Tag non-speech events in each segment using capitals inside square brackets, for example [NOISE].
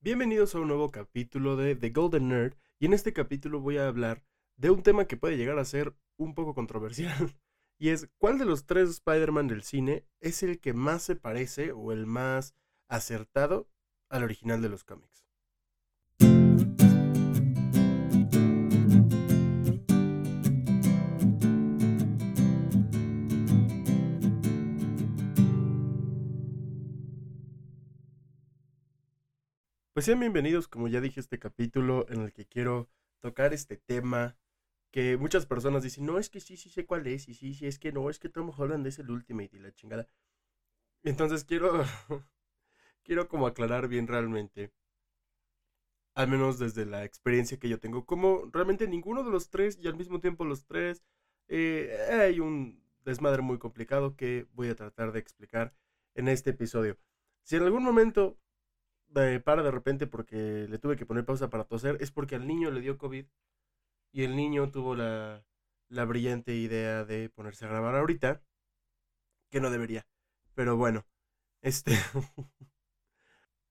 Bienvenidos a un nuevo capítulo de The Golden Nerd y en este capítulo voy a hablar de un tema que puede llegar a ser un poco controversial [LAUGHS] y es cuál de los tres Spider-Man del cine es el que más se parece o el más acertado al original de los cómics. Pues sean bienvenidos, como ya dije, este capítulo en el que quiero tocar este tema que muchas personas dicen, no, es que sí, sí sé cuál es, y sí, sí, es que no, es que Tom Holland es el Ultimate y la chingada. Entonces quiero, [LAUGHS] quiero como aclarar bien realmente, al menos desde la experiencia que yo tengo, como realmente ninguno de los tres y al mismo tiempo los tres, eh, hay un desmadre muy complicado que voy a tratar de explicar en este episodio. Si en algún momento para de repente porque le tuve que poner pausa para toser, es porque al niño le dio COVID y el niño tuvo la, la brillante idea de ponerse a grabar ahorita, que no debería. Pero bueno, este... [LAUGHS]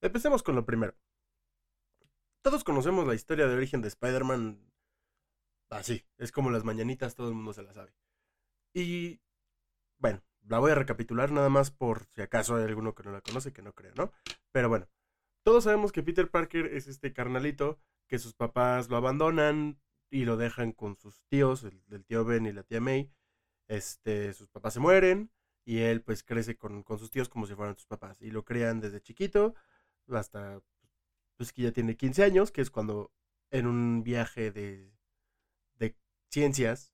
Empecemos con lo primero. Todos conocemos la historia de origen de Spider-Man así, es como las mañanitas, todo el mundo se la sabe. Y bueno, la voy a recapitular nada más por si acaso hay alguno que no la conoce, que no creo, ¿no? Pero bueno, todos sabemos que Peter Parker es este carnalito que sus papás lo abandonan y lo dejan con sus tíos, el, tío Ben y la tía May. Este, sus papás se mueren y él pues crece con, sus tíos como si fueran sus papás y lo crean desde chiquito hasta pues que ya tiene 15 años, que es cuando en un viaje de, de ciencias,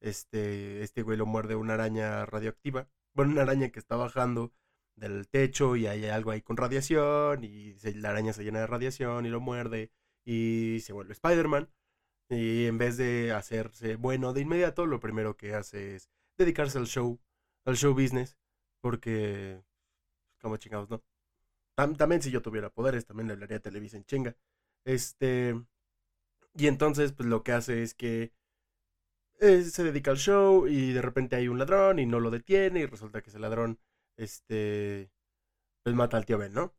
este, este güey lo muerde una araña radioactiva, bueno, una araña que está bajando del techo y hay algo ahí con radiación y la araña se llena de radiación y lo muerde y se vuelve Spider-Man. Y en vez de hacerse bueno de inmediato, lo primero que hace es dedicarse al show, al show business, porque, como chingados, ¿no? también si yo tuviera poderes, también le hablaría a Televisa en chinga. Este, y entonces, pues lo que hace es que eh, se dedica al show y de repente hay un ladrón y no lo detiene y resulta que ese ladrón este, pues mata al tío Ben, ¿no?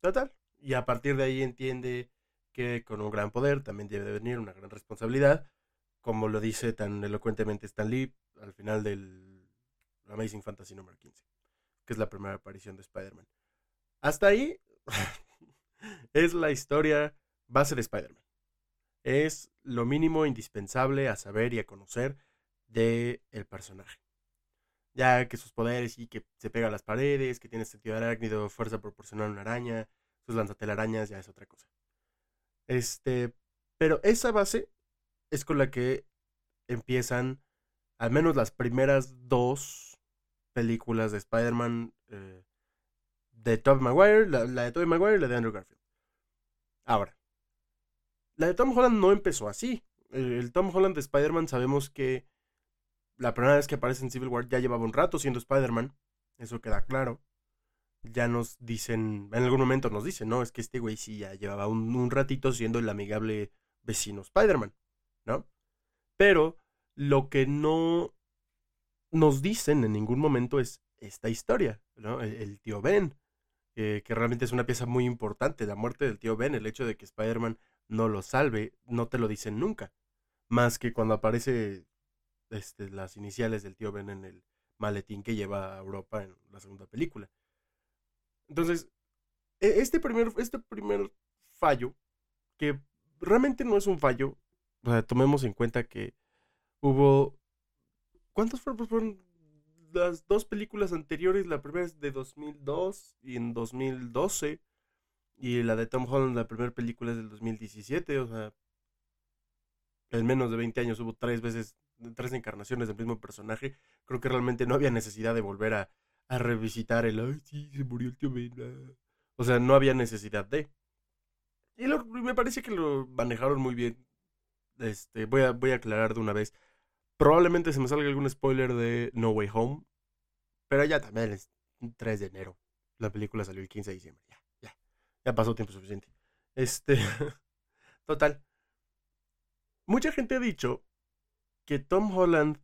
Total. Y a partir de ahí entiende que con un gran poder también debe de venir una gran responsabilidad, como lo dice tan elocuentemente Stan Lee al final del Amazing Fantasy número 15, que es la primera aparición de Spider-Man. Hasta ahí [LAUGHS] es la historia base de Spider-Man. Es lo mínimo indispensable a saber y a conocer de el personaje ya que sus poderes y que se pega a las paredes, que tiene sentido arácnido, fuerza proporcional a una araña, sus lanzatelarañas ya es otra cosa. Este, pero esa base es con la que empiezan al menos las primeras dos películas de Spider-Man eh, de Tobey Maguire, la, de Tobey Maguire y la de Andrew Garfield. Ahora, la de Tom Holland no empezó así. el Tom Holland de Spider-Man sabemos que la primera vez que aparece en Civil War ya llevaba un rato siendo Spider-Man, eso queda claro. Ya nos dicen, en algún momento nos dicen, no, es que este güey sí ya llevaba un, ratito siendo el amigable vecino Spider-Man, ¿no? Pero lo que no nos dicen en ningún momento es esta historia, ¿no? El, tío Ben, que realmente es una pieza muy importante, la muerte del tío Ben, el hecho de que Spider-Man no lo salve, no te lo dicen nunca. Más que cuando aparece este, las iniciales del tío Ben en el maletín que lleva a Europa en la segunda película. Entonces, e, este primer, este primer fallo, que realmente no es un fallo, tomemos en cuenta que hubo... ¿Cuántos? Pues fueron las dos películas anteriores, la primera es de 2002 y en 2012, y la de Tom Holland, la primera película es del 2017, o sea, en menos de 20 años hubo tres veces tres encarnaciones del mismo personaje, creo que realmente no había necesidad de volver a, revisitar el, ay, sí, se murió el tío Ben. Ah". O sea, no había necesidad de. Y me parece que lo manejaron muy bien. Este, voy a, voy a aclarar de una vez. Probablemente se me salga algún spoiler de No Way Home. Pero ya también es 3 de enero. La película salió el 15 de diciembre. Ya, ya. Ya pasó tiempo suficiente. Este. [LAUGHS] Total. Mucha gente ha dicho que Tom Holland,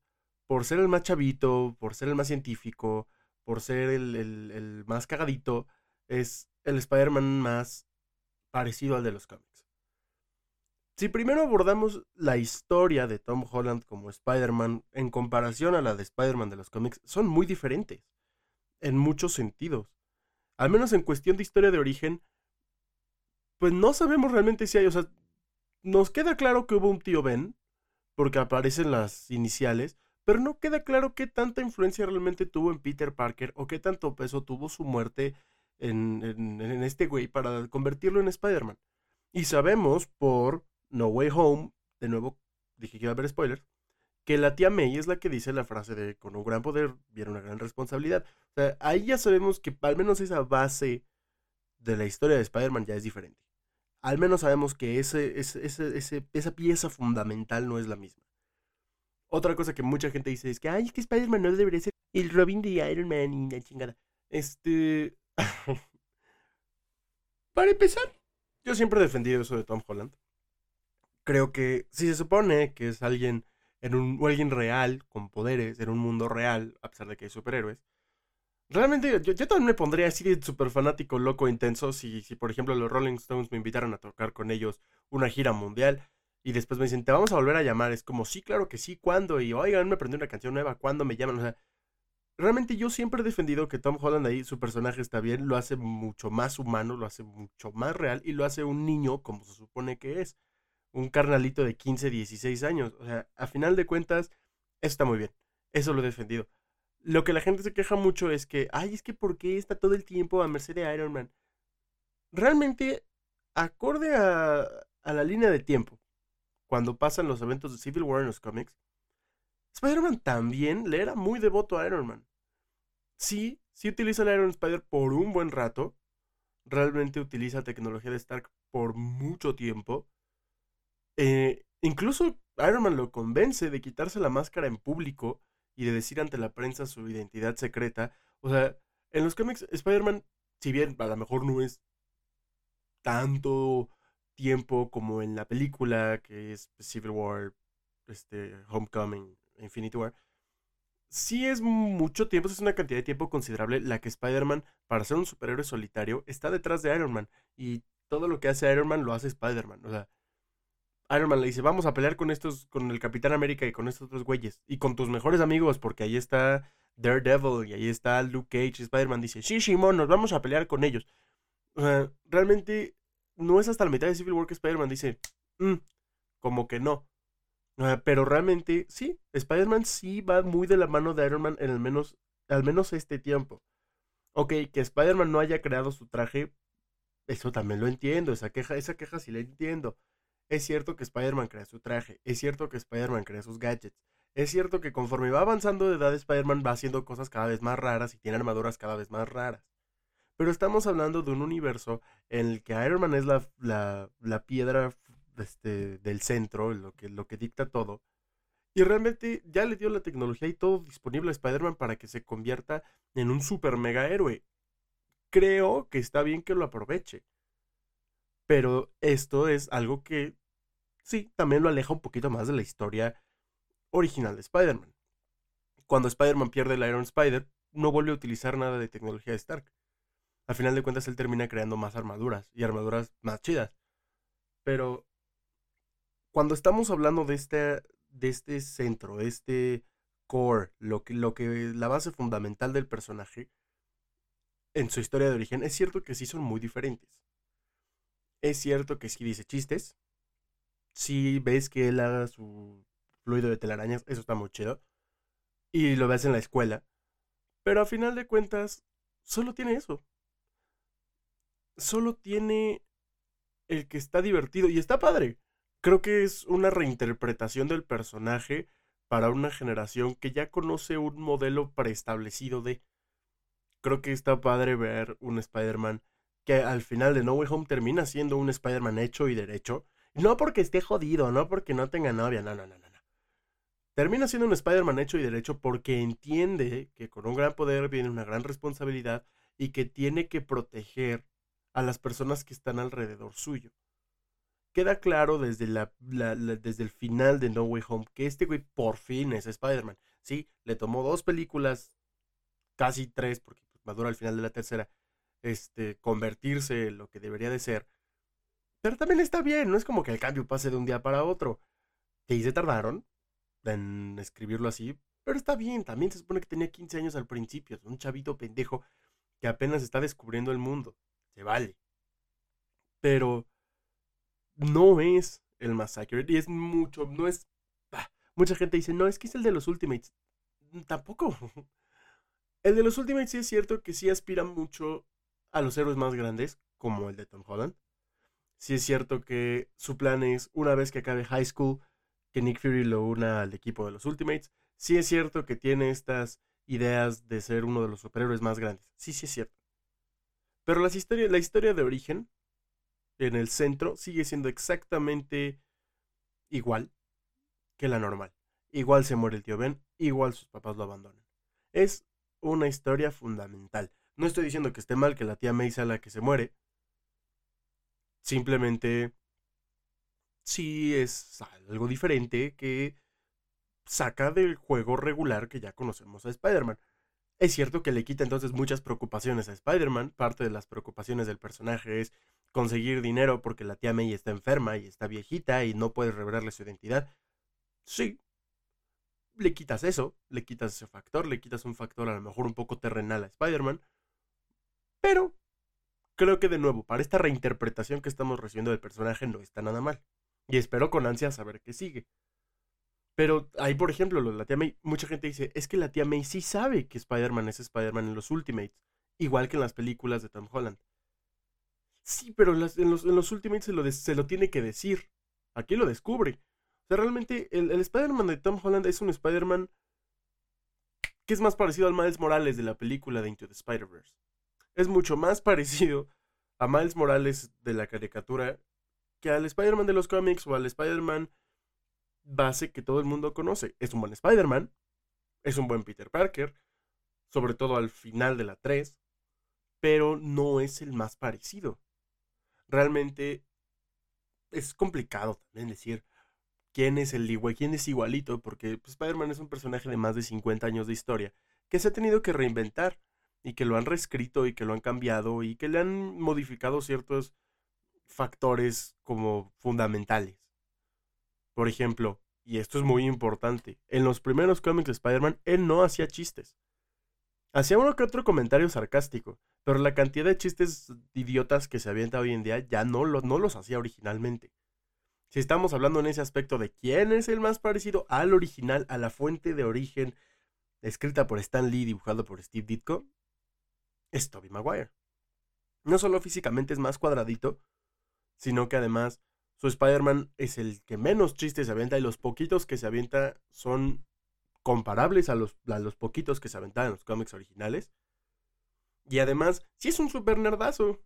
por ser el más chavito, por ser el más científico, por ser el, más cagadito, es el Spider-Man más parecido al de los cómics. Si primero abordamos la historia de Tom Holland como Spider-Man en comparación a la de Spider-Man de los cómics, son muy diferentes, en muchos sentidos. Al menos en cuestión de historia de origen, pues no sabemos realmente si hay, o sea, nos queda claro que hubo un tío Ben, porque aparecen las iniciales, pero no queda claro qué tanta influencia realmente tuvo en Peter Parker o qué tanto peso tuvo su muerte en, en, este güey para convertirlo en Spider-Man. Y sabemos por No Way Home, de nuevo dije que iba a haber spoilers, que la tía May es la que dice la frase de con un gran poder viene una gran responsabilidad. O sea, ahí ya sabemos que al menos esa base de la historia de Spider-Man ya es diferente. Al menos sabemos que ese, ese, ese, esa pieza fundamental no es la misma. Otra cosa que mucha gente dice es que, ay, es que Spider-Man no debería ser el Robin de Iron Man y la chingada. Este. [LAUGHS] Para empezar, yo siempre he defendido eso de Tom Holland. Creo que si se supone que es alguien en un, o alguien real, con poderes, en un mundo real, a pesar de que hay superhéroes, realmente yo, también me pondría así de súper fanático, loco, intenso, si, si por ejemplo los Rolling Stones me invitaran a tocar con ellos una gira mundial y después me dicen, te vamos a volver a llamar. Es como, sí, claro que sí, ¿cuándo? Y, oigan, me aprendí una canción nueva, ¿cuándo me llaman? O sea, realmente yo siempre he defendido que Tom Holland ahí, su personaje está bien, lo hace mucho más humano, lo hace mucho más real y lo hace un niño como se supone que es. Un carnalito de 15, 16 años. O sea, a final de cuentas, está muy bien. Eso lo he defendido. Lo que la gente se queja mucho es que, ay, es que ¿por qué está todo el tiempo a merced de Iron Man? Realmente, acorde a, a la línea de tiempo, cuando pasan los eventos de Civil War en los cómics, Spider-Man también le era muy devoto a Iron Man. Sí, sí utiliza el Iron Spider por un buen rato. Realmente utiliza tecnología de Stark por mucho tiempo. Eh, incluso Iron Man lo convence de quitarse la máscara en público y de decir ante la prensa su identidad secreta. O sea, en los cómics, Spider-Man, si bien a lo mejor no es tanto tiempo como en la película que es Civil War, este, Homecoming, Infinity War, sí es mucho tiempo, es una cantidad de tiempo considerable la que Spider-Man, para ser un superhéroe solitario, está detrás de Iron Man. Y todo lo que hace Iron Man lo hace Spider-Man. O sea, Iron Man le dice, vamos a pelear con estos, con el Capitán América y con estos otros güeyes. Y con tus mejores amigos, porque ahí está Daredevil y ahí está Luke Cage. Spider-Man dice, sí, Shimon, nos vamos a pelear con ellos. Realmente no es hasta la mitad de Civil War que Spider-Man dice, mm, como que no. Pero realmente, sí, Spider-Man sí va muy de la mano de Iron Man en el menos, al menos este tiempo. Ok, que Spider-Man no haya creado su traje, eso también lo entiendo, esa queja, esa queja sí la entiendo. Es cierto que Spider-Man crea su traje, es cierto que Spider-Man crea sus gadgets, es cierto que conforme va avanzando de edad Spider-Man va haciendo cosas cada vez más raras y tiene armaduras cada vez más raras. Pero estamos hablando de un universo en el que Iron Man es la, la, la piedra este, del centro, lo que, lo que dicta todo. Y realmente ya le dio la tecnología y todo disponible a Spider-Man para que se convierta en un super mega héroe. Creo que está bien que lo aproveche. Pero esto es algo que sí, también lo aleja un poquito más de la historia original de Spider-Man. Cuando Spider-Man pierde el Iron Spider, no vuelve a utilizar nada de tecnología de Stark. Al final de cuentas, él termina creando más armaduras y armaduras más chidas. Pero cuando estamos hablando de este, de este centro, este core, lo que, lo que, la base fundamental del personaje, en su historia de origen, es cierto que sí son muy diferentes. Es cierto que sí dice chistes. Si ves que él haga su fluido de telarañas, eso está muy chido. Y lo ves en la escuela. Pero a final de cuentas, solo tiene eso. Solo tiene el que está divertido y está padre creo que es una reinterpretación del personaje para una generación que ya conoce un modelo preestablecido de... Creo que está padre ver un Spider-Man que al final de No Way Home termina siendo un Spider-Man hecho y derecho. No porque esté jodido, no porque no tenga novia, no, no, no, no. Termina siendo un Spider-Man hecho y derecho porque entiende que con un gran poder viene una gran responsabilidad y que tiene que proteger a las personas que están alrededor suyo queda claro desde, la, desde el final de No Way Home que este güey por fin es Spider-Man. Sí, le tomó dos películas, casi tres, porque pues, madura al final de la tercera, este, convertirse en lo que debería de ser. Pero también está bien, no es como que el cambio pase de un día para otro. Que se tardaron en escribirlo así, pero está bien, también se supone que tenía 15 años al principio, es un chavito pendejo que apenas está descubriendo el mundo. Se vale. Pero no es el accurate y es mucho, no es... Ah, mucha gente dice, no, es que es el de los Ultimates. Mm, tampoco. [LAUGHS] El de los Ultimates sí es cierto que sí aspira mucho a los héroes más grandes, como el de Tom Holland. Sí es cierto que su plan es, una vez que acabe High School, que Nick Fury lo una al equipo de los Ultimates. Sí es cierto que tiene estas ideas de ser uno de los superhéroes más grandes. Sí, sí es cierto. Pero la historia de origen, en el centro, sigue siendo exactamente igual que la normal. Igual se muere el tío Ben, igual sus papás lo abandonan. Es una historia fundamental. No estoy diciendo que esté mal que la tía May sea la que se muere. Simplemente sí es algo diferente que saca del juego regular que ya conocemos a Spider-Man. Es cierto que le quita entonces muchas preocupaciones a Spider-Man. Parte de las preocupaciones del personaje es conseguir dinero porque la tía May está enferma y está viejita y no puede revelarle su identidad. Sí. Le quitas eso, le quitas ese factor, le quitas un factor a lo mejor un poco terrenal a Spider-Man. Pero creo que de nuevo, para esta reinterpretación que estamos recibiendo del personaje no está nada mal. Y espero con ansia saber qué sigue. Pero ahí, por ejemplo, lo de la tía May, mucha gente dice, es que la tía May sí sabe que Spider-Man es Spider-Man en los Ultimates, igual que en las películas de Tom Holland. Sí, pero en, los, Ultimates se lo, se lo, tiene que decir. Aquí lo descubre. O sea, realmente el, el Spider-Man de Tom Holland es un Spider-Man que es más parecido al Miles Morales de la película de Into the Spider-Verse. Es mucho más parecido a Miles Morales de la caricatura que al Spider-Man de los cómics o al Spider-Man base que todo el mundo conoce. Es un buen Spider-Man, es un buen Peter Parker, sobre todo al final de la 3, pero no es el más parecido. Realmente es complicado también decir quién es el igual, quién es igualito, porque pues, Spider-Man es un personaje de más de 50 años de historia que se ha tenido que reinventar y que lo han reescrito y que lo han cambiado y que le han modificado ciertos factores como fundamentales. Por ejemplo, y esto es muy importante, en los primeros cómics de Spider-Man él no hacía chistes. Hacía uno que otro comentario sarcástico, pero la cantidad de chistes idiotas que se avienta hoy en día ya no, no los hacía originalmente. Si estamos hablando en ese aspecto de quién es el más parecido al original, a la fuente de origen, escrita por Stan Lee, dibujado por Steve Ditko, es Tobey Maguire. No solo físicamente es más cuadradito, sino que además su Spider-Man es el que menos chistes se avienta y los poquitos que se avienta son comparables a los, los poquitos que se aventaban en los cómics originales. Y además, sí es un super nerdazo.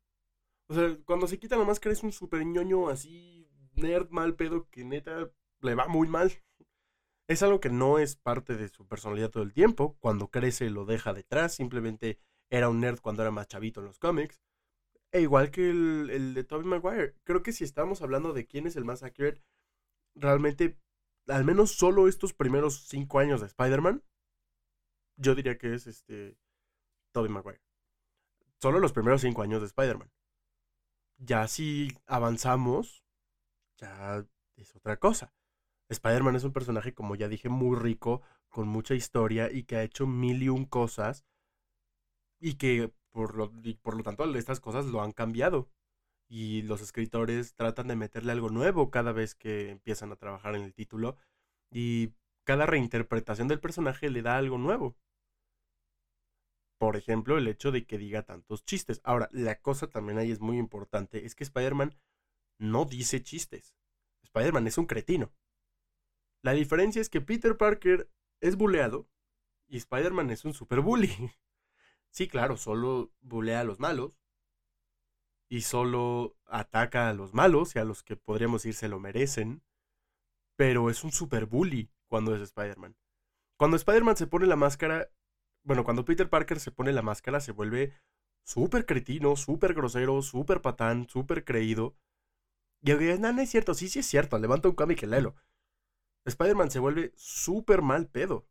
O sea, cuando se quita la máscara es un super ñoño así, nerd mal pedo, que neta le va muy mal. Es algo que no es parte de su personalidad todo el tiempo. Cuando crece lo deja detrás. Simplemente era un nerd cuando era más chavito en los cómics. E igual que el, de Tobey Maguire. Creo que si estamos hablando de quién es el más accurate, realmente, al menos solo estos primeros cinco años de Spider-Man, yo diría que es este Tobey Maguire. Solo los primeros cinco años de Spider-Man. Ya si avanzamos, ya es otra cosa. Spider-Man es un personaje, como ya dije, muy rico, con mucha historia y que ha hecho mil y un cosas y que por lo, por lo tanto, estas cosas lo han cambiado. Y los escritores tratan de meterle algo nuevo cada vez que empiezan a trabajar en el título. Y cada reinterpretación del personaje le da algo nuevo. Por ejemplo, el hecho de que diga tantos chistes. Ahora, la cosa también ahí es muy importante, es que Spider-Man no dice chistes. Spider-Man es un cretino. La diferencia es que Peter Parker es buleado y Spider-Man es un super bully. [LAUGHS] Sí, claro, solo bulea a los malos. Y solo ataca a los malos y a los que podríamos decir se lo merecen. Pero es un super bully cuando es Spider-Man. Cuando Spider-Man se pone la máscara, bueno, cuando Peter Parker se pone la máscara se vuelve súper cretino, súper grosero, súper patán, súper creído. Y no, no es cierto, sí, sí es cierto, levanta un cómic y léelo. Spider-Man se vuelve súper mal pedo.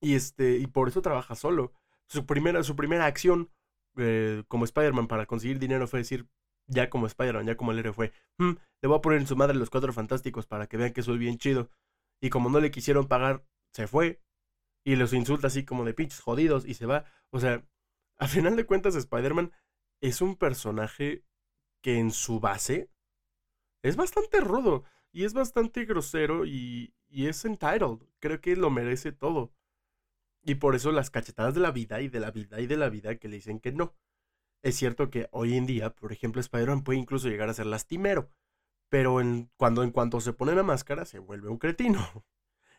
Y este, y por eso trabaja solo su primera, su primera acción eh, como Spider-Man para conseguir dinero fue decir, ya como Spider-Man, ya como el héroe fue, "Mm, le voy a poner en su madre los cuatro fantásticos para que vean que soy bien chido. Y como no le quisieron pagar, se fue. Y los insulta así como de pinches jodidos y se va. O sea, [LAUGHS] a final de cuentas, Spider-Man es un personaje que en su base es bastante rudo y es bastante grosero y, y es entitled. Creo que lo merece todo. Y por eso las cachetadas de la vida y de la vida y de la vida que le dicen que no. Es cierto que hoy en día, por ejemplo, Spider-Man puede incluso llegar a ser lastimero. Pero en, cuando en cuanto se pone la máscara, se vuelve un cretino. [LAUGHS]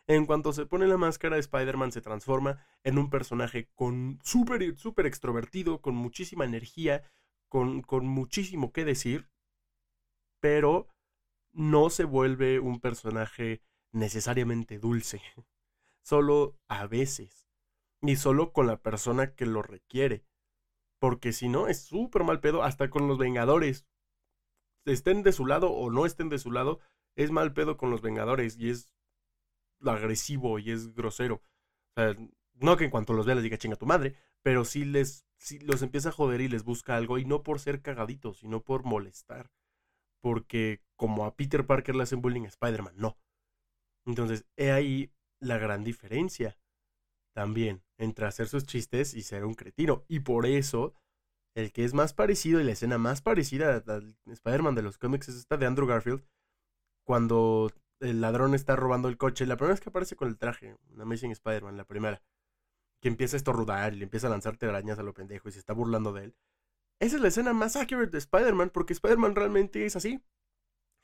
En cuanto se pone la máscara, Spider-Man se transforma en un personaje con súper extrovertido, con muchísima energía, con, con muchísimo que decir, pero no se vuelve un personaje necesariamente dulce. [LAUGHS] Solo a veces. Y solo con la persona que lo requiere. Porque si no, es súper mal pedo, hasta con los Vengadores. Estén de su lado o no estén de su lado, es mal pedo con los Vengadores y es agresivo y es grosero. O sea, no que en cuanto los vea les diga chinga tu madre, pero sí les los empieza a joder y les busca algo y no por ser cagaditos, sino por molestar. Porque como a Peter Parker le hacen bullying a Spider-Man, no. Entonces, he ahí la gran diferencia también entre hacer sus chistes y ser un cretino. Y por eso, el que es más parecido y la escena más parecida al Spider-Man de los cómics es esta de Andrew Garfield, cuando el ladrón está robando el coche. La primera vez que aparece con el traje, Amazing Spider-Man, la primera, que empieza a estornudar y le empieza a lanzar telarañas a lo pendejo y se está burlando de él. Esa es la escena más accurate de Spider-Man, porque Spider-Man realmente es así.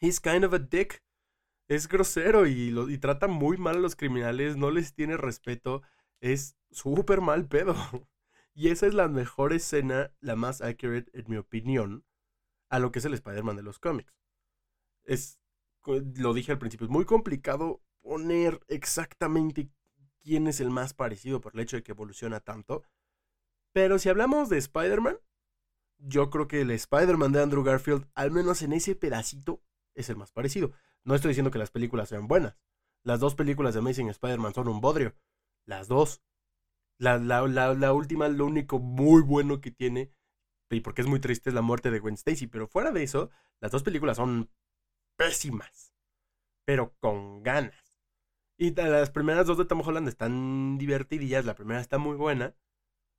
He's kind of a dick. Es grosero y trata muy mal a los criminales, no les tiene respeto. Es súper mal pedo. [LAUGHS] Y esa es la mejor escena, la más accurate, en mi opinión, a lo que es el Spider-Man de los cómics. Es lo dije al principio, es muy complicado poner exactamente quién es el más parecido por el hecho de que evoluciona tanto. Pero si hablamos de Spider-Man, yo creo que el Spider-Man de Andrew Garfield, al menos en ese pedacito, es el más parecido. No estoy diciendo que las películas sean buenas. Las dos películas de Amazing Spider-Man son un bodrio. Las dos. La, la, la, última, lo único muy bueno que tiene, y porque es muy triste, es la muerte de Gwen Stacy. Pero fuera de eso, las dos películas son pésimas, pero con ganas. Y las primeras dos de Tom Holland están divertidillas, la primera está muy buena,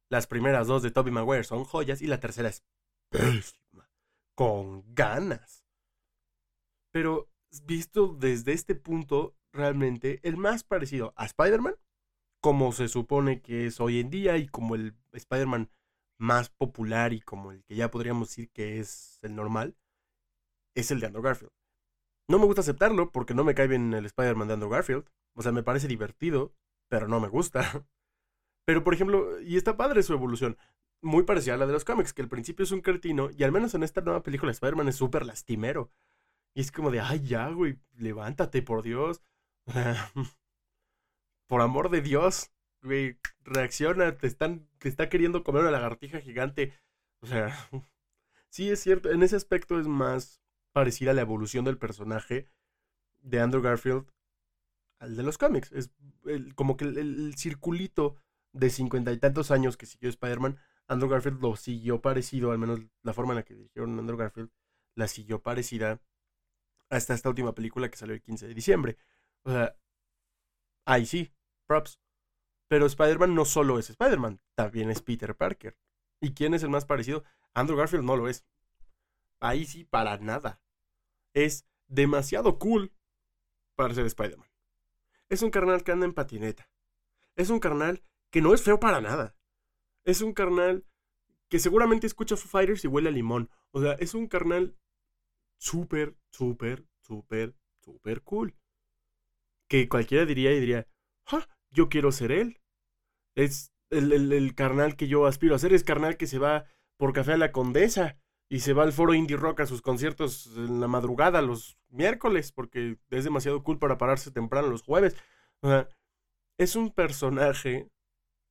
las primeras dos de Tobey Maguire son joyas y la tercera es pésima, con ganas. Pero visto desde este punto, realmente el más parecido a Spider-Man, como se supone que es hoy en día y como el Spider-Man más popular y como el que ya podríamos decir que es el normal, es el de Andrew Garfield. No me gusta aceptarlo porque no me cae bien el Spider-Man de Andrew Garfield. O sea, me parece divertido, pero no me gusta. [LAUGHS] Pero, por ejemplo, y está padre su evolución. Muy parecida a la de los cómics, que al principio es un cretino y al menos en esta nueva película Spider-Man es súper lastimero. Y es como de, ay, ya, güey, levántate, por Dios. [LAUGHS] por amor de Dios, güey, reacciona, te, están, te está queriendo comer una lagartija gigante. O sea, [LAUGHS] sí es cierto, en ese aspecto es más parecida la evolución del personaje de Andrew Garfield al de los cómics. Es como que el, circulito de cincuenta y tantos años que siguió Spider-Man, Andrew Garfield lo siguió parecido, al menos la forma en la que dirigieron Andrew Garfield, la siguió parecida hasta esta última película que salió el 15 de diciembre. O sea, ahí sí, props. Pero Spider-Man no solo es Spider-Man, también es Peter Parker. ¿Y quién es el más parecido? Andrew Garfield no lo es. Ahí sí, para nada es demasiado cool para ser Spider-Man. Es un carnal que anda en patineta. Es un carnal que no es feo para nada. Es un carnal que seguramente escucha Foo Fighters y huele a limón. O sea, es un carnal súper, súper, súper, súper cool. Que cualquiera diría y diría, Yo quiero ser él. Es el, carnal que yo aspiro a ser. Es carnal que se va por café a la condesa y se va al foro Indie Rock a sus conciertos en la madrugada los miércoles porque es demasiado cool para pararse temprano los jueves. Es un personaje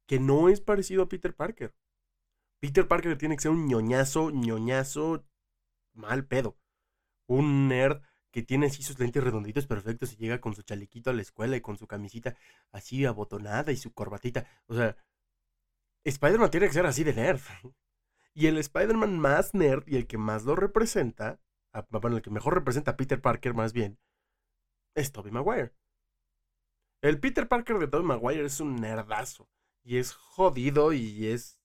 que no es parecido a Peter Parker. Peter Parker tiene que ser un ñoñazo, ñoñazo, mal pedo. Un nerd que tiene así sus lentes redonditos perfectos y llega con su chalequito a la escuela y con su camisita así abotonada y su corbatita. O sea, Spider-Man tiene que ser así de nerd. [LAUGHS] Y el Spider-Man más nerd y el que más lo representa, bueno, el que mejor representa a Peter Parker más bien, es Tobey Maguire. El Peter Parker de Tobey Maguire es un nerdazo. Y es jodido y es...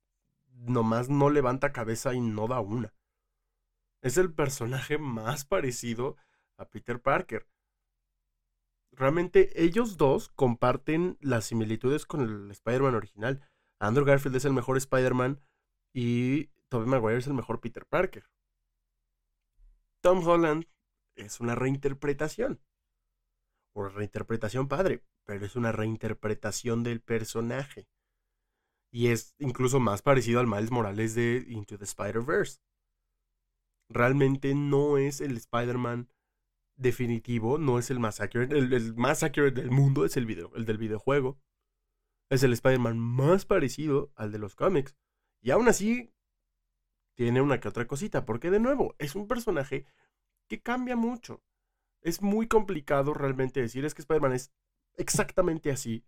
Nomás no levanta cabeza y no da una. Es el personaje más parecido a Peter Parker. Realmente ellos dos comparten las similitudes con el Spider-Man original. Andrew Garfield es el mejor Spider-Man y Tobey Maguire es el mejor Peter Parker. Tom Holland es una reinterpretación. O reinterpretación padre, pero es una reinterpretación del personaje. Y es incluso más parecido al Miles Morales de Into the Spider-Verse. Realmente no es el Spider-Man definitivo, no es el más accurate. El, más accurate del mundo es el, video, el del videojuego. Es el Spider-Man más parecido al de los cómics. Y aún así, tiene una que otra cosita, porque de nuevo, es un personaje que cambia mucho. Es muy complicado realmente decir es que Spider-Man es exactamente así,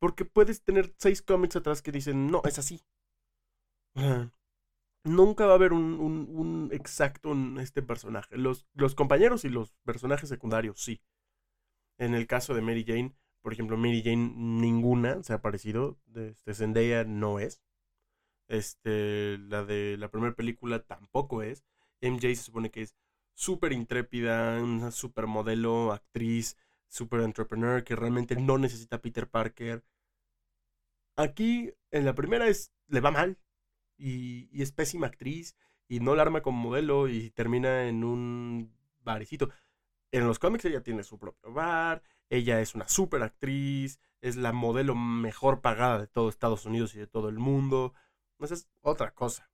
porque puedes tener seis cómics atrás que dicen, no, es así. Nunca va a haber un, un, exacto en este personaje. Los, los compañeros y los personajes secundarios, sí. En el caso de Mary Jane, por ejemplo, Mary Jane ninguna se ha parecido. Este, Zendaya no es. Este, la de la primera película tampoco es. MJ se supone que es súper intrépida, una super modelo, actriz, super entrepreneur que realmente no necesita Peter Parker. Aquí, en la primera es, le va mal y, es pésima actriz y no la arma como modelo y termina en un barecito. En los cómics ella tiene su propio bar, ella es una super actriz, es la modelo mejor pagada de todo Estados Unidos y de todo el mundo. Esa es otra cosa.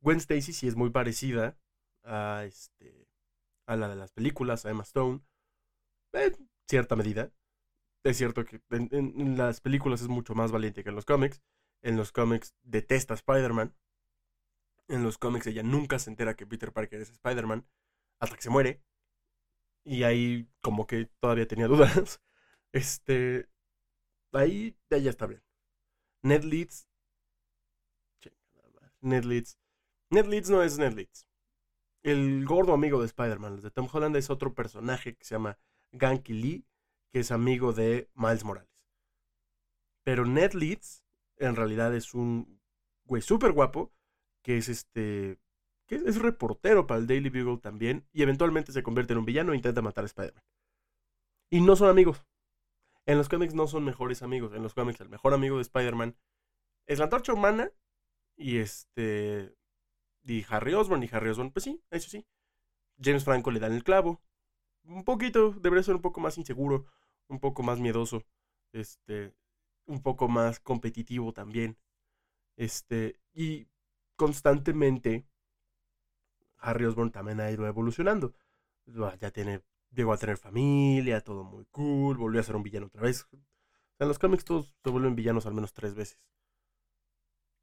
Gwen Stacy sí es muy parecida a, este, a la de las películas, a Emma Stone. En cierta medida. Es cierto que en, las películas es mucho más valiente que en los cómics. En los cómics detesta a Spider-Man. En los cómics ella nunca se entera que Peter Parker es Spider-Man hasta que se muere. Y ahí como que todavía tenía dudas. [LAUGHS] Este... Ahí ya está bien. Ned Leeds Ned Leeds. Ned Leeds no es Ned Leeds. El gordo amigo de Spider-Man, de Tom Holland, es otro personaje que se llama Ganky Lee, que es amigo de Miles Morales. Pero Ned Leeds, en realidad, es un güey súper guapo, que es este. que es reportero para el Daily Bugle también, y eventualmente se convierte en un villano e intenta matar a Spider-Man. Y no son amigos. En los cómics no son mejores amigos. En los cómics, el mejor amigo de Spider-Man es la antorcha humana y este. Y Harry Osborn. Y Harry Osborn, pues sí, eso sí. James Franco le dan el clavo. Un poquito, debería ser un poco más inseguro. Un poco más miedoso. Este. Un poco más competitivo también. Este. Y constantemente. Harry Osborn también ha ido evolucionando. Ya tiene. Llegó a tener familia, todo muy cool. Volvió a ser un villano otra vez. en los cómics todos se vuelven villanos al menos tres veces.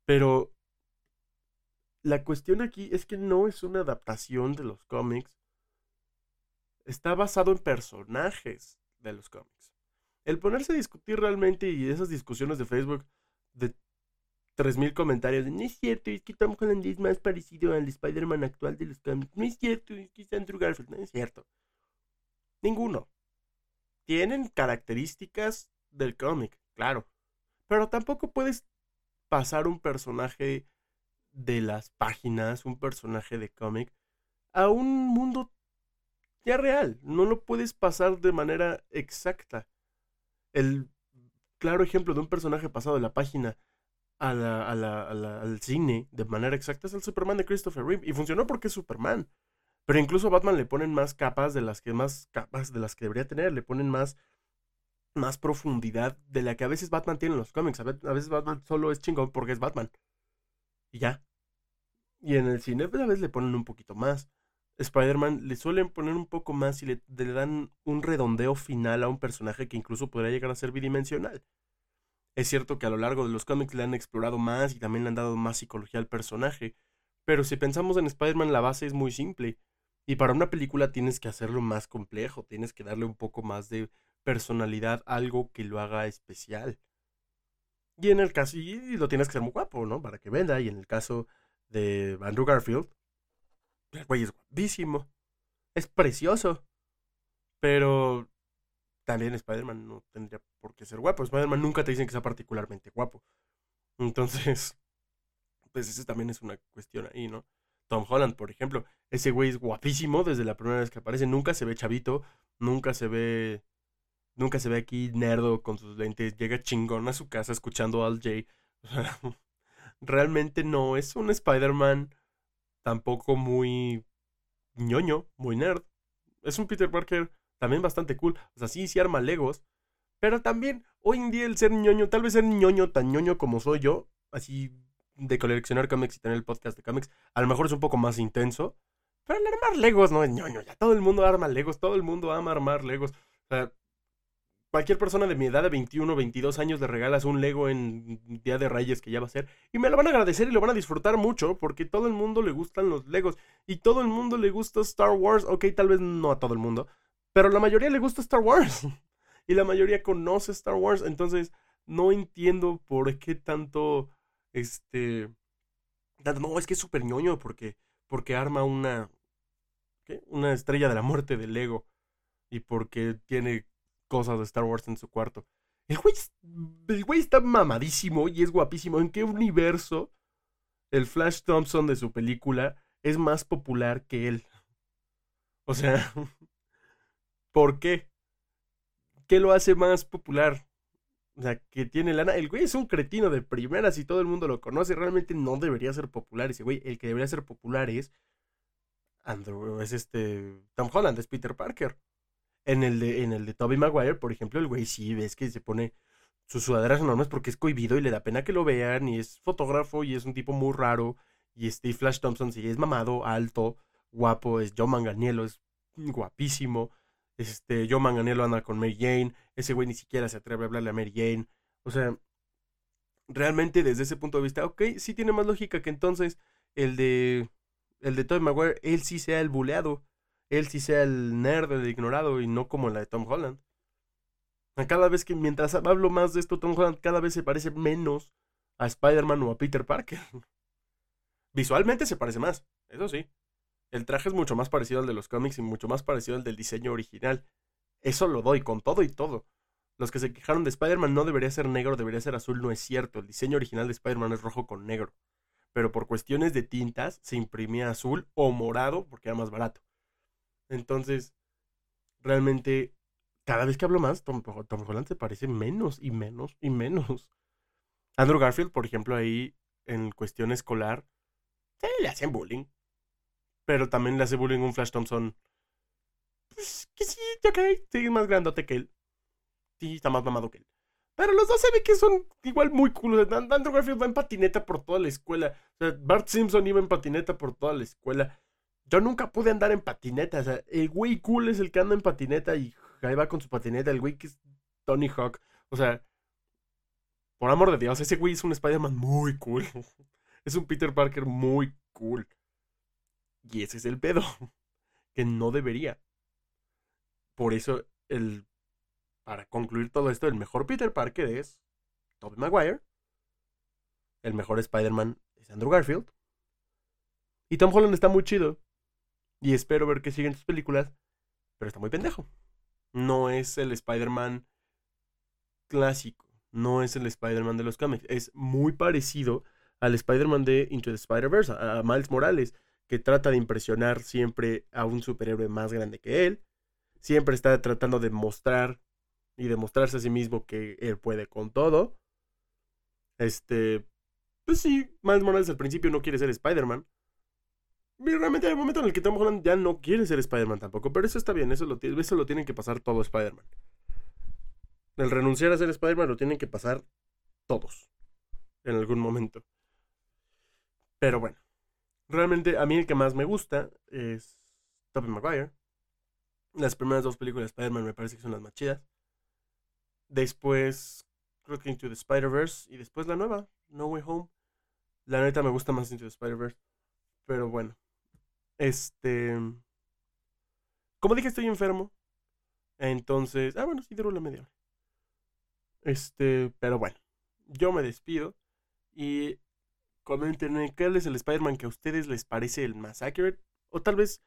Pero la cuestión aquí es que no es una adaptación de los cómics. Está basado en personajes de los cómics. El ponerse a discutir realmente y esas discusiones de Facebook de 3.000 comentarios no es cierto, es que Tom Holland es más parecido al Spider-Man actual de los cómics. No es cierto, es que es Andrew Garfield. No es cierto. Ninguno. Tienen características del cómic, claro. Pero tampoco puedes pasar un personaje de las páginas, un personaje de cómic, a un mundo ya real. No lo puedes pasar de manera exacta. El claro ejemplo de un personaje pasado de la página al cine de manera exacta es el Superman de Christopher Reeve. Y funcionó porque es Superman. Pero incluso a Batman le ponen más capas de las que más capas de las que debería tener. Le ponen más, más profundidad de la que a veces Batman tiene en los cómics. A veces Batman solo es chingón porque es Batman. Y ya. Y en el cine, pues a veces le ponen un poquito más. Spider-Man le suelen poner un poco más y le, dan un redondeo final a un personaje que incluso podría llegar a ser bidimensional. Es cierto que a lo largo de los cómics le han explorado más y también le han dado más psicología al personaje, pero si pensamos en Spider-Man la base es muy simple. Y para una película tienes que hacerlo más complejo, tienes que darle un poco más de personalidad, algo que lo haga especial. Y en el caso, y lo tienes que ser muy guapo, ¿no? Para que venda. Y en el caso de Andrew Garfield. El güey es guapísimo. Es precioso. Pero también Spider-Man no tendría por qué ser guapo. Spider-Man nunca te dicen que sea particularmente guapo. Entonces, [LAUGHS] pues esa también es una cuestión ahí, ¿no? Tom Holland, por ejemplo. Ese güey es guapísimo desde la primera vez que aparece. Nunca se ve chavito. Nunca se ve. Nunca se ve aquí nerdo con sus lentes. Llega chingón a su casa escuchando Al J. [LAUGHS] realmente no es un Spider-Man tampoco muy ñoño, muy nerd. Es un Peter Parker también bastante cool. O sea, sí, sí arma Legos. Pero también, hoy en día el ser ñoño, tal vez ser ñoño, tan ñoño como soy yo, así de coleccionar cómics y tener el podcast de cómics, a lo mejor es un poco más intenso. Pero el armar Legos no es ñoño, ya todo el mundo arma Legos, todo el mundo ama armar Legos. O sea, cualquier persona de mi edad de 21, 22 años le regalas un Lego en Día de Reyes que ya va a ser y me lo van a agradecer y lo van a disfrutar mucho porque todo el mundo le gustan los Legos y todo el mundo le gusta Star Wars, ok, tal vez no a todo el mundo, pero la mayoría le gusta Star Wars [LAUGHS] y la mayoría conoce Star Wars, entonces no entiendo por qué tanto este no, es que es súper ñoño porque porque arma una ¿qué? una estrella de la muerte de Lego y porque tiene cosas de Star Wars en su cuarto. El güey, el güey está mamadísimo y es guapísimo. ¿En qué universo el Flash Thompson de su película es más popular que él? O sea, [LAUGHS] ¿por qué? ¿Qué lo hace más popular? O sea, que tiene lana. El güey es un cretino de primeras y todo el mundo lo conoce. Realmente no debería ser popular ese güey. El que debería ser popular es Andrew, es este Tom Holland, es Peter Parker. En el de, en el de Tobey Maguire, por ejemplo, el güey sí ves que se pone sus sudaderas enormes porque es cohibido y le da pena que lo vean y es fotógrafo y es un tipo muy raro. Y este Flash Thompson sí es mamado, alto, guapo, es Joe Manganiello, es guapísimo. Este, Joe Manganiello anda con Mary Jane, ese güey ni siquiera se atreve a hablarle a Mary Jane. O sea, realmente desde ese punto de vista, ok, sí tiene más lógica que entonces el de el de Tobey Maguire, él sí sea el buleado él sí sea el nerd, el ignorado y no como la de Tom Holland. Cada vez que, mientras hablo más de esto, Tom Holland cada vez se parece menos a Spider-Man o a Peter Parker. [LAUGHS] Visualmente se parece más, eso sí. El traje es mucho más parecido al de los cómics y mucho más parecido al del diseño original. Eso lo doy con todo y todo. Los que se quejaron de Spider-Man no debería ser negro, debería ser azul, no es cierto. El diseño original de Spider-Man es rojo con negro. Pero por cuestiones de tintas se imprimía azul o morado porque era más barato. Entonces, realmente, cada vez que hablo más, Tom, Holland se parece menos y menos y menos. [LAUGHS] Andrew Garfield, por ejemplo, ahí en cuestión escolar, sí, le hacen bullying. Pero también le hace bullying un Flash Thompson. Pues que sí, ok, sí, es más grandote que él. Sí, está más mamado que él. Pero los dos se ve que son igual muy cool. Andrew Garfield va en patineta por toda la escuela. O sea, Bart Simpson iba en patineta por toda la escuela. Yo nunca pude andar en patineta. O sea, el güey cool es el que anda en patineta y ahí va con su patineta. El güey que es Tony Hawk. O sea, por amor de Dios, ese güey es un Spider-Man muy cool. [LAUGHS] Es un Peter Parker muy cool. Y ese es el pedo. [LAUGHS] Que no debería. Por eso, el. Para concluir todo esto, el mejor Peter Parker es Tobey Maguire. El mejor Spider-Man es Andrew Garfield. Y Tom Holland está muy chido. Y espero ver que siguen sus películas. Pero está muy pendejo. No es el Spider-Man clásico. No es el Spider-Man de los cómics. Es muy parecido al Spider-Man de Into the Spider-Verse, a Miles Morales, que trata de impresionar siempre a un superhéroe más grande que él. Siempre está tratando de mostrar y demostrarse a sí mismo que él puede con todo. Este, pues sí, Miles Morales al principio no quiere ser Spider-Man realmente hay un momento en el que Tom Holland ya no quiere ser Spider-Man tampoco, pero eso está bien, eso lo, eso lo tienen que pasar todo Spider-Man. El renunciar a ser Spider-Man lo tienen que pasar todos en algún momento. Pero bueno, realmente a mí el que más me gusta es Tobey Maguire. Las primeras dos películas de Spider-Man me parece que son las más chidas. Después, creo que Into the Spider-Verse. Y después la nueva, No Way Home. La neta me gusta más Into the Spider-Verse. Pero bueno, este. Como dije, estoy enfermo. Entonces. Ah, bueno, sí duró la media hora. Este. Pero bueno. Yo me despido. Y comenten cuál es el Spider-Man que a ustedes les parece el más accurate. O tal vez,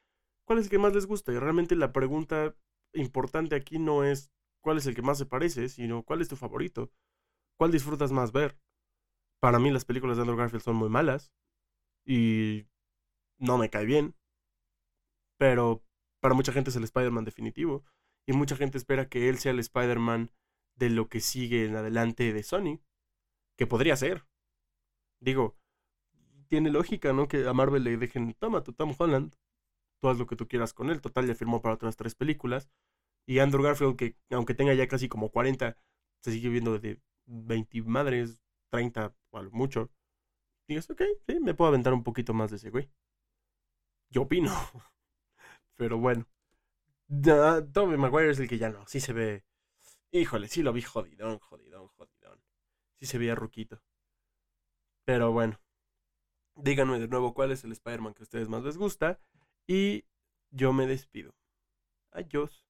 cuál es el que más les gusta. Y realmente la pregunta importante aquí no es cuál es el que más se parece, sino cuál es tu favorito. ¿Cuál disfrutas más ver? Para mí las películas de Andrew Garfield son muy malas. Y no me cae bien. Pero para mucha gente es el Spider-Man definitivo. Y mucha gente espera que él sea el Spider-Man de lo que sigue en adelante de Sony. Que podría ser. Digo, tiene lógica, ¿no? Que a Marvel le dejen, toma tu Tom Holland, tú haz lo que tú quieras con él. Total, ya firmó para otras tres películas. Y Andrew Garfield, que aunque tenga ya casi como 40, se sigue viendo de 20 madres, 30 o algo mucho. Digas, ok, sí, me puedo aventar un poquito más de ese güey. Yo opino. [LAUGHS] Pero bueno. Tommy Maguire es el que ya no. Sí se ve. Híjole, sí lo vi jodidón, jodidón, jodidón. Sí se veía ruquito. Pero bueno. Díganme de nuevo cuál es el Spider-Man que a ustedes más les gusta. Y yo me despido. Adiós.